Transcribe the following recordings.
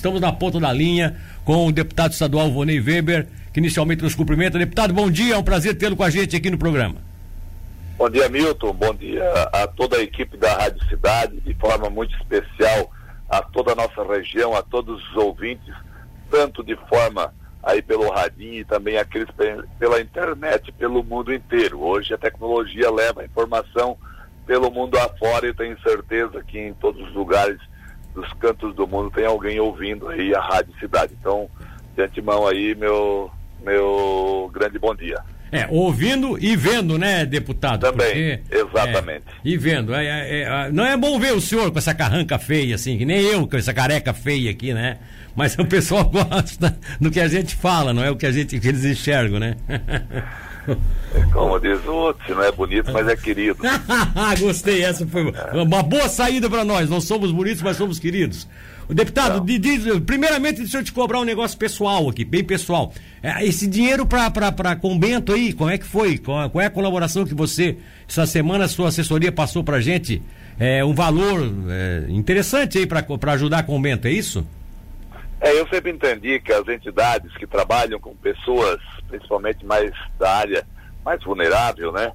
Estamos na ponta da linha com o deputado estadual Vonei Weber, que inicialmente nos cumprimenta. Deputado, bom dia, é um prazer tê-lo com a gente aqui no programa. Bom dia, Milton. Bom dia a toda a equipe da Rádio Cidade, de forma muito especial a toda a nossa região, a todos os ouvintes, tanto de forma aí pelo radinho e também aqueles pela internet pelo mundo inteiro. Hoje a tecnologia leva a informação pelo mundo afora e tenho certeza que em todos os lugares dos cantos do mundo tem alguém ouvindo aí a Rádio Cidade. Então, de antemão aí, meu, meu grande bom dia. É, ouvindo e vendo, né, deputado? Também, Porque, exatamente. É, e vendo. É, é, é, não é bom ver o senhor com essa carranca feia, assim, que nem eu com essa careca feia aqui, né? Mas o pessoal gosta do que a gente fala, não é o que, a gente, que eles enxergam, né? Como diz o outro, se não é bonito, mas é querido. Gostei, essa foi uma boa saída para nós. Não somos bonitos, mas somos queridos. O deputado, de, de, primeiramente, deixa eu te cobrar um negócio pessoal aqui, bem pessoal. É, esse dinheiro para Combento aí, como é que foi? Qual, qual, é a colaboração que você, essa semana, a sua assessoria passou para gente? É, um valor é, interessante aí para ajudar a Combento, é isso? É, eu sempre entendi que as entidades que trabalham com pessoas, principalmente mais da área mais vulnerável, né?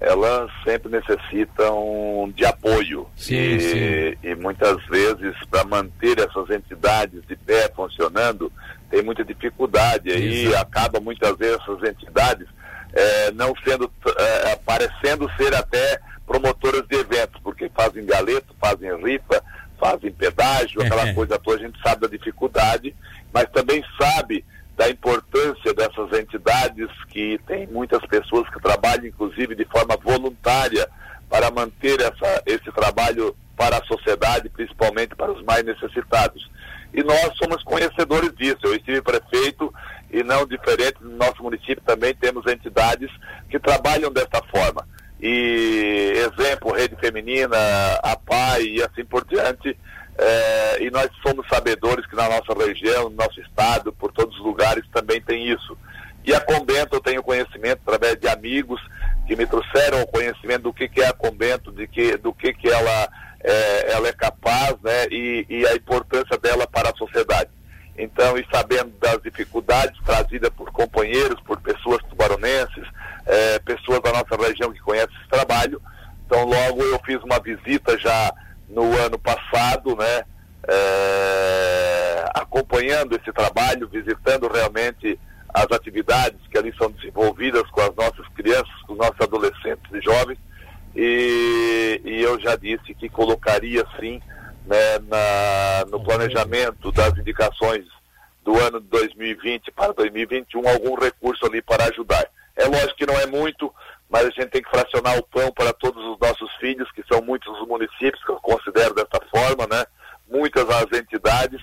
elas sempre necessitam de apoio. Sim, e, sim. e muitas vezes, para manter essas entidades de pé funcionando, tem muita dificuldade. Aí acaba muitas vezes essas entidades é, não sendo, é, parecendo ser até promotoras de eventos, porque fazem galeto, fazem rifa, fazem pedágio, aquela coisa toda, a gente sabe da dificuldade, mas também sabe da importância dessas entidades que tem muitas pessoas que trabalham, inclusive, de forma voluntária para manter essa, esse trabalho para a sociedade, principalmente para os mais necessitados. E nós somos conhecedores disso. Eu estive prefeito e não diferente no nosso município também temos entidades que trabalham dessa forma. E exemplo, Rede Feminina, a PAI e assim por diante, é, e nós somos sabedores que na nossa região, no nosso estado, por todos os lugares também tem isso. E a Combento eu tenho conhecimento através de amigos que me trouxeram o conhecimento do que, que é a Combento, de que, do que, que ela, é, ela é capaz né, e, e a importância dela para a sociedade. Então, e sabendo das dificuldades trazidas por companheiros, por pessoas tubaronenses, é, pessoas da nossa região que conhecem esse trabalho, então logo eu fiz uma visita já no ano passado, né? É, acompanhando esse trabalho, visitando realmente as atividades que ali são desenvolvidas com as nossas crianças, com os nossos adolescentes e jovens, e, e eu já disse que colocaria sim né, na, no planejamento das indicações do ano de 2020 para 2021 algum recurso ali para ajudar. É lógico que não é muito, mas a gente tem que fracionar o pão para todos os nossos filhos, que são muitos os municípios que eu considero dessa forma, né? Muitas as entidades,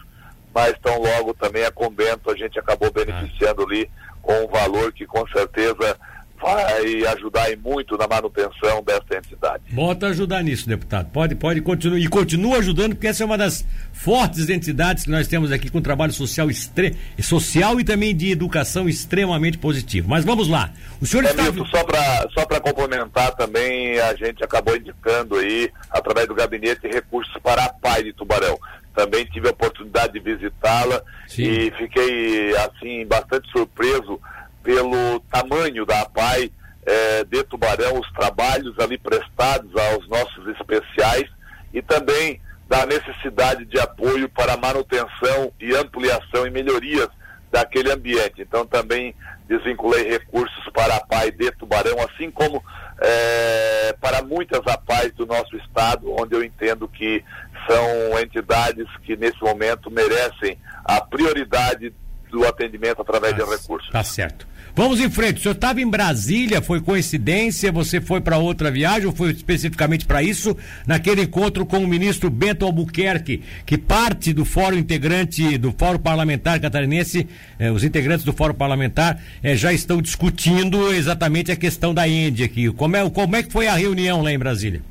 mas tão logo também a Convento a gente acabou beneficiando ali com um valor que com certeza vai ajudar muito na manutenção dessa entidade. Bota ajudar nisso, deputado. Pode, pode continuar e continua ajudando, porque essa é uma das fortes entidades que nós temos aqui com trabalho social extre... social e também de educação extremamente positivo. Mas vamos lá. O senhor é, está Milton, só para só complementar também, a gente acabou indicando aí através do gabinete recursos para a PAI de Tubarão. Também tive a oportunidade de visitá-la e fiquei assim bastante surpreso pelo tamanho da APAI é, de Tubarão, os trabalhos ali prestados aos nossos especiais e também da necessidade de apoio para manutenção e ampliação e melhorias daquele ambiente. Então também desvinculei recursos para a APAI de Tubarão, assim como é, para muitas APAIs do nosso estado, onde eu entendo que são entidades que nesse momento merecem a prioridade do atendimento através tá, de recursos. Tá certo. Vamos em frente. O senhor estava em Brasília, foi coincidência? Você foi para outra viagem ou foi especificamente para isso? Naquele encontro com o ministro Bento Albuquerque, que parte do fórum integrante do Fórum Parlamentar Catarinense, eh, os integrantes do Fórum Parlamentar eh, já estão discutindo exatamente a questão da Índia aqui. Como é, como é que foi a reunião lá em Brasília?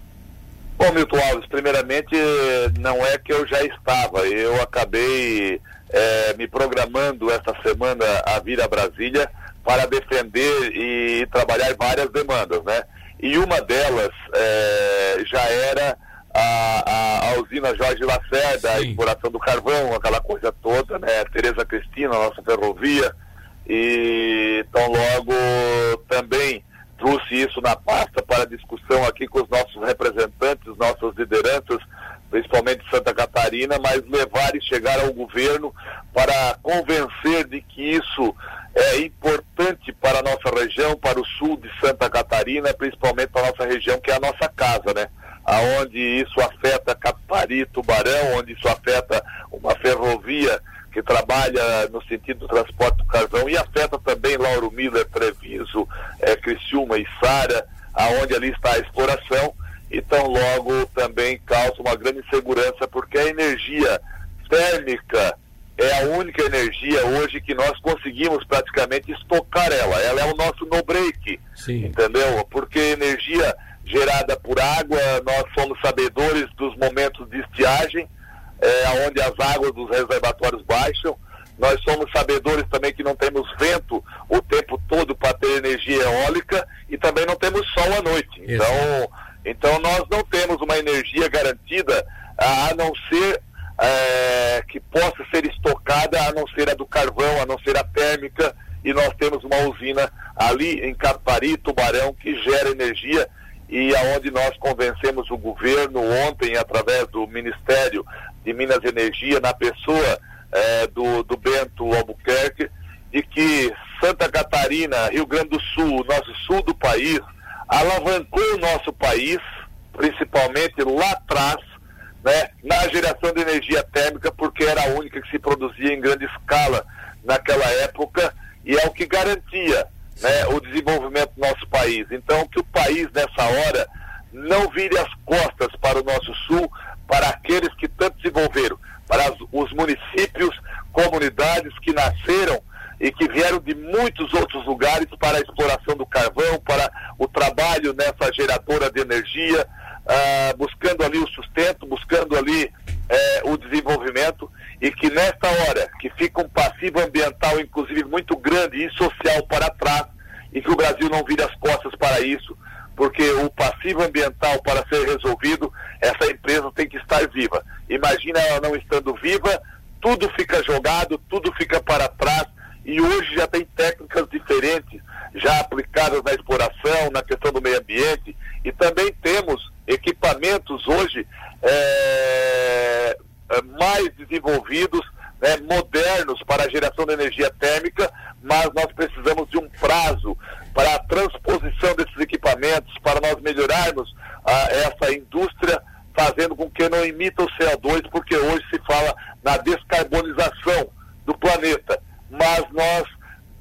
Bom, Milton Alves, primeiramente não é que eu já estava, eu acabei eh, me programando esta semana a vir a Brasília para defender e trabalhar várias demandas, né? E uma delas é, já era a, a, a usina Jorge Lacerda, Sim. a exploração do carvão, aquela coisa toda, né? Tereza Cristina, nossa ferrovia, e tão logo também trouxe isso na pasta para discussão aqui com os nossos representantes, nossas lideranças, principalmente Santa Catarina, mas levar e chegar ao governo para convencer de que isso é importante para a nossa região, para o sul de Santa Catarina, principalmente para a nossa região, que é a nossa casa, né? Aonde isso afeta Capari, Tubarão, onde isso afeta uma ferrovia que trabalha no sentido do transporte do carvão e afeta também Lauro Miller, Treviso, é, Criciúma e Sara, aonde ali está a exploração, então logo também causa uma grande insegurança porque a energia térmica é a única energia hoje que nós conseguimos praticamente estocar ela. Ela é o nosso no break, Sim. entendeu? Porque energia gerada por água, nós somos sabedores dos momentos de estiagem, é, onde as águas dos reservatórios baixam. Nós somos sabedores também que não temos vento o tempo todo para ter energia eólica e também não temos sol à noite. Então, então nós não temos uma energia garantida a não ser é, que possa ser estocada, a não ser a do carvão, a não ser a térmica, e nós temos uma usina ali em Capari, Tubarão, que gera energia e aonde nós convencemos o governo ontem através do Ministério de Minas Energia, na pessoa é, do, do Bento Albuquerque, de que Santa Catarina, Rio Grande do Sul, nosso sul do país, alavancou o nosso país, principalmente lá atrás, né, na geração de energia térmica, porque era a única que se produzia em grande escala naquela época e é o que garantia né, o desenvolvimento do nosso país. Então, que o país, nessa hora, não vire as costas para o nosso sul, para aqueles que tanto desenvolveram, para as, os municípios, comunidades que nasceram e que vieram de muitos outros lugares para a exploração do carvão, para o trabalho nessa geradora de energia, uh, buscando ali o sustento, buscando ali uh, o desenvolvimento e que nesta hora que fica um passivo ambiental, inclusive muito grande e social para trás, e que o Brasil não vire as costas para isso, porque o passivo ambiental para ser resolvido, essa empresa tem que estar viva. Imagina ela não estando viva, tudo fica jogado, tudo fica para trás e hoje já tem técnicas diferentes já aplicadas na exploração, na questão do meio ambiente e também temos equipamentos hoje é, mais desenvolvidos, né, modernos para a geração de energia térmica, mas nós precisamos de um prazo para a transposição desses equipamentos, para nós melhorarmos ah, essa indústria, fazendo com que não emita o CO2, porque hoje se fala na descarbonização do planeta mas nós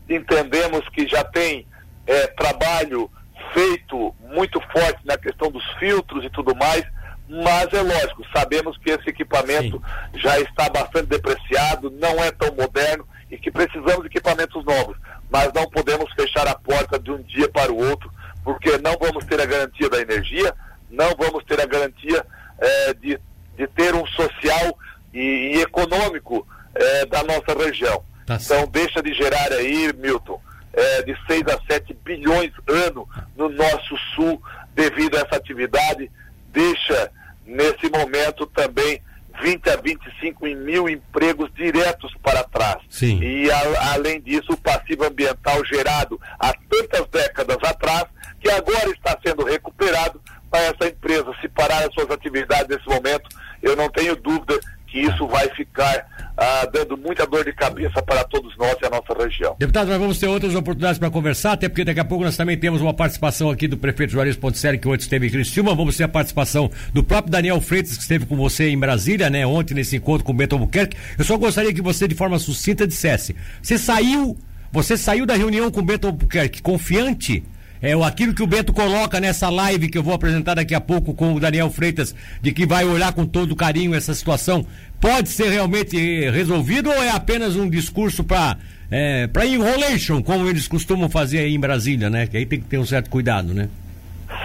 entendemos que já tem é, trabalho feito muito forte na questão dos filtros e tudo mais, mas é lógico, sabemos que esse equipamento Sim. já está bastante depreciado, não é tão moderno e que precisamos de equipamentos novos, mas não podemos fechar a porta de um dia para o outro, porque não vamos ter a garantia da energia, não vamos ter a garantia é, de, de ter um social e, e econômico é, da nossa região. Tá então deixa de gerar aí, Milton, é, de 6 a 7 bilhões ano no nosso sul devido a essa atividade. Deixa nesse momento também 20 a 25 mil empregos diretos para trás. Sim. E a, além disso, o passivo ambiental gerado há tantas décadas atrás, que agora está sendo recuperado para essa empresa se parar as suas atividades nesse momento. Eu não tenho dúvida que isso vai ficar ah, dando muita dor de cabeça para todos nós e a nossa região. Deputado, nós vamos ter outras oportunidades para conversar, até porque daqui a pouco nós também temos uma participação aqui do prefeito Juarez Ponticelli, que ontem esteve em Criciúma, vamos ter a participação do próprio Daniel Freitas, que esteve com você em Brasília, né, ontem nesse encontro com o Beto Albuquerque. Eu só gostaria que você, de forma sucinta, dissesse, você saiu, você saiu da reunião com o Beto Albuquerque confiante é aquilo que o Bento coloca nessa live que eu vou apresentar daqui a pouco com o Daniel Freitas, de que vai olhar com todo carinho essa situação, pode ser realmente resolvido ou é apenas um discurso para é, para enrolation, como eles costumam fazer aí em Brasília, né? Que aí tem que ter um certo cuidado, né?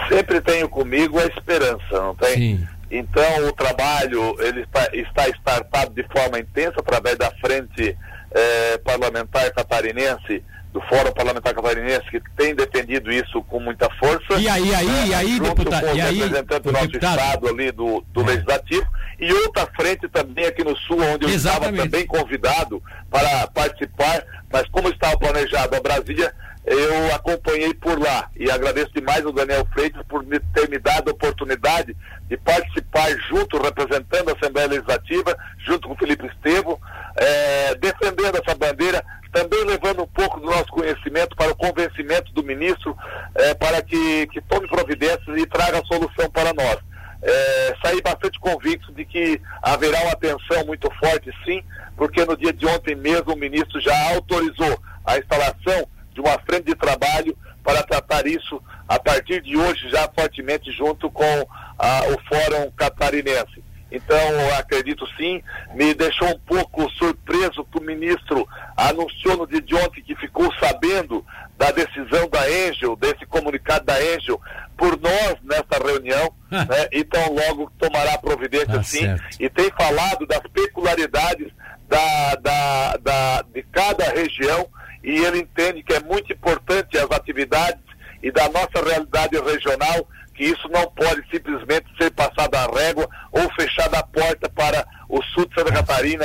Sempre tenho comigo a esperança, não tem? Sim. Então o trabalho ele está, está startado de forma intensa através da frente eh, parlamentar catarinense do Fórum Parlamentar Catarinense, que tem defendido isso com muita força. E aí, aí, né, e aí, deputado? e aí, representante do nosso deputado? estado ali do, do é. Legislativo. E outra frente também aqui no Sul, onde eu Exatamente. estava também convidado para participar, mas como estava planejado a Brasília, eu acompanhei por lá e agradeço demais ao Daniel Freitas por me ter me dado a oportunidade de participar junto, representando a Assembleia Legislativa, junto com o Felipe Estevo, é, defendendo essa bandeira, também levando um pouco do nosso conhecimento para o convencimento do ministro, é, para que, que tome providências e traga solução para nós. É, saí bastante convicto de que haverá uma atenção muito forte, sim, porque no dia de ontem mesmo o ministro já autorizou a instalação de uma frente de trabalho para tratar isso a partir de hoje já fortemente junto com a, o Fórum Catarinense. Então, acredito sim, me deixou um pouco surpreso que o ministro anunciou no dia de ontem que ficou sabendo da decisão da Angel, desse comunicado da Angel, por nós nessa reunião, né? então logo tomará providência tá sim, certo. e tem falado das peculiaridades da, da, da, de cada região e ele entende que é muito importante as atividades e da nossa realidade regional, que isso não pode simplesmente ser passado à régua ou fechada a porta para o sul de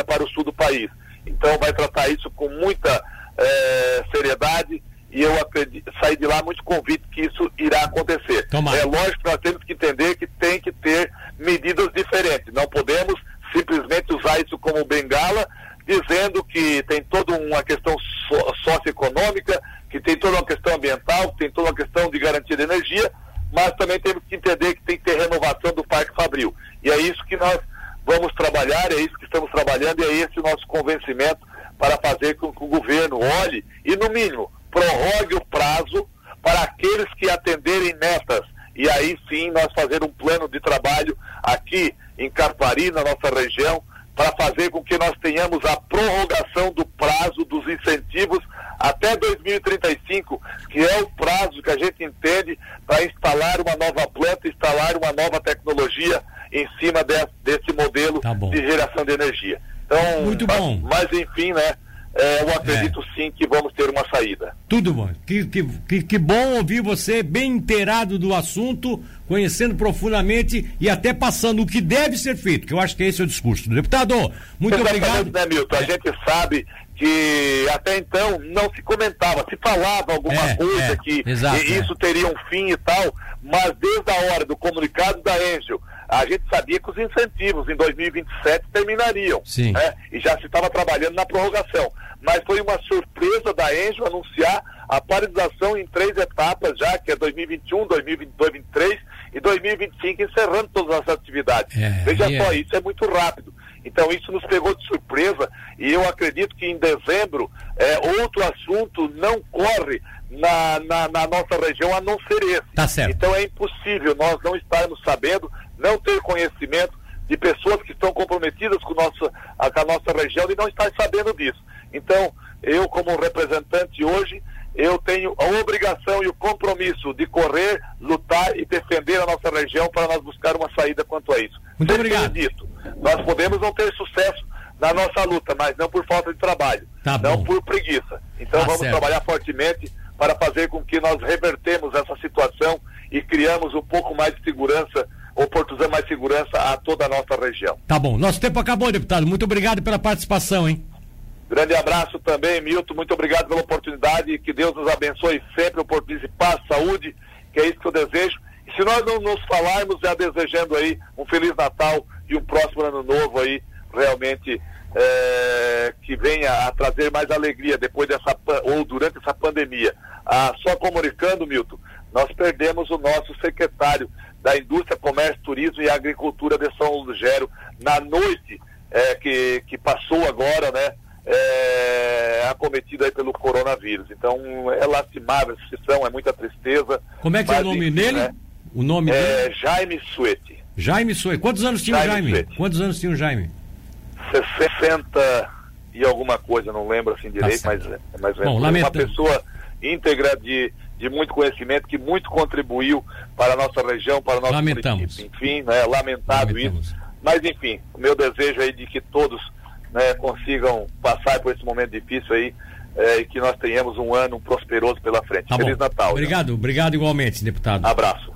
Para o sul do país. Então vai tratar isso com muita é, seriedade e eu acredito, saí de lá muito convicto que isso irá acontecer. É lógico que nós temos que entender que tem que ter medidas diferentes. Não podemos simplesmente usar isso como bengala dizendo que tem toda uma questão socioeconômica, que tem toda uma questão ambiental, que tem toda uma questão de garantia de energia, mas também temos que entender que tem que ter renovação do Parque Fabril. E é isso que nós vamos trabalhar, é isso que estamos trabalhando e é esse o nosso convencimento para fazer com que o governo olhe e, no mínimo, prorrogue o prazo para aqueles que atenderem metas. E aí sim nós fazer um plano de trabalho aqui em Carpari, na nossa região, para fazer com que nós tenhamos a prorrogação do prazo dos incentivos até 2035, que é o prazo que a gente entende para instalar uma nova planta, instalar uma nova tecnologia em cima de, desse modelo tá de geração de energia. Então, Muito bom. Né? É, eu acredito é. sim que vamos ter uma saída. Tudo bom. Que, que, que, bom ouvir você bem inteirado do assunto, conhecendo profundamente e até passando o que deve ser feito, que eu acho que esse é o discurso. Deputado, muito Exatamente, obrigado. Né, Milton? A é. gente sabe que até então não se comentava, se falava alguma é, coisa é, que exato, isso teria um fim e tal, mas desde a hora do comunicado da Angel a gente sabia que os incentivos em 2027 terminariam. Sim. Né? E já se estava trabalhando na prorrogação. Mas foi uma surpresa da Enjo anunciar a paralisação em três etapas já, que é 2021, 2023 e 2025, encerrando todas as atividades. É, Veja só, é. isso é muito rápido. Então isso nos pegou de surpresa e eu acredito que em dezembro é, outro assunto não corre na, na, na, nossa região a não ser esse. Tá certo. Então é impossível nós não estarmos sabendo não ter conhecimento de pessoas que estão comprometidas com, nossa, a, com a nossa região e não estar sabendo disso. Então, eu como representante hoje, eu tenho a obrigação e o compromisso de correr, lutar e defender a nossa região para nós buscar uma saída quanto a isso. Muito obrigado. Dito, nós podemos não ter sucesso na nossa luta, mas não por falta de trabalho, tá não por preguiça. Então tá vamos certo. trabalhar fortemente para fazer com que nós revertemos essa situação e criamos um pouco mais de segurança oportunizando mais segurança a toda a nossa região. Tá bom. Nosso tempo acabou, deputado. Muito obrigado pela participação, hein? Grande abraço também, Milton. Muito obrigado pela oportunidade. Que Deus nos abençoe sempre, oportunize paz, saúde, que é isso que eu desejo. E se nós não nos falarmos, já desejando aí um Feliz Natal e um próximo ano novo aí, realmente é, que venha a trazer mais alegria depois dessa ou durante essa pandemia. Ah, só comunicando, Milton, nós perdemos o nosso secretário da Indústria, Comércio, Turismo e Agricultura de São Lugero na noite é, que, que passou agora, né? É, acometida aí pelo coronavírus. Então é lastimável essa situação, é muita tristeza. Como é que é o nome dele? Né? O nome é dele? Jaime Suete. Jaime Suete. Quantos anos tinha Jaime o Jaime? Quantos anos tinha o Jaime? 60 e alguma coisa, não lembro assim direito, tá mas, mas Bom, uma pessoa íntegra de de muito conhecimento, que muito contribuiu para a nossa região, para o nosso Lamentamos. município. Enfim, né, lamentado Lamentamos. isso. Mas, enfim, o meu desejo aí de que todos né, consigam passar por esse momento difícil aí é, e que nós tenhamos um ano prosperoso pela frente. Tá Feliz bom. Natal. Obrigado, obrigado igualmente, deputado. Abraço.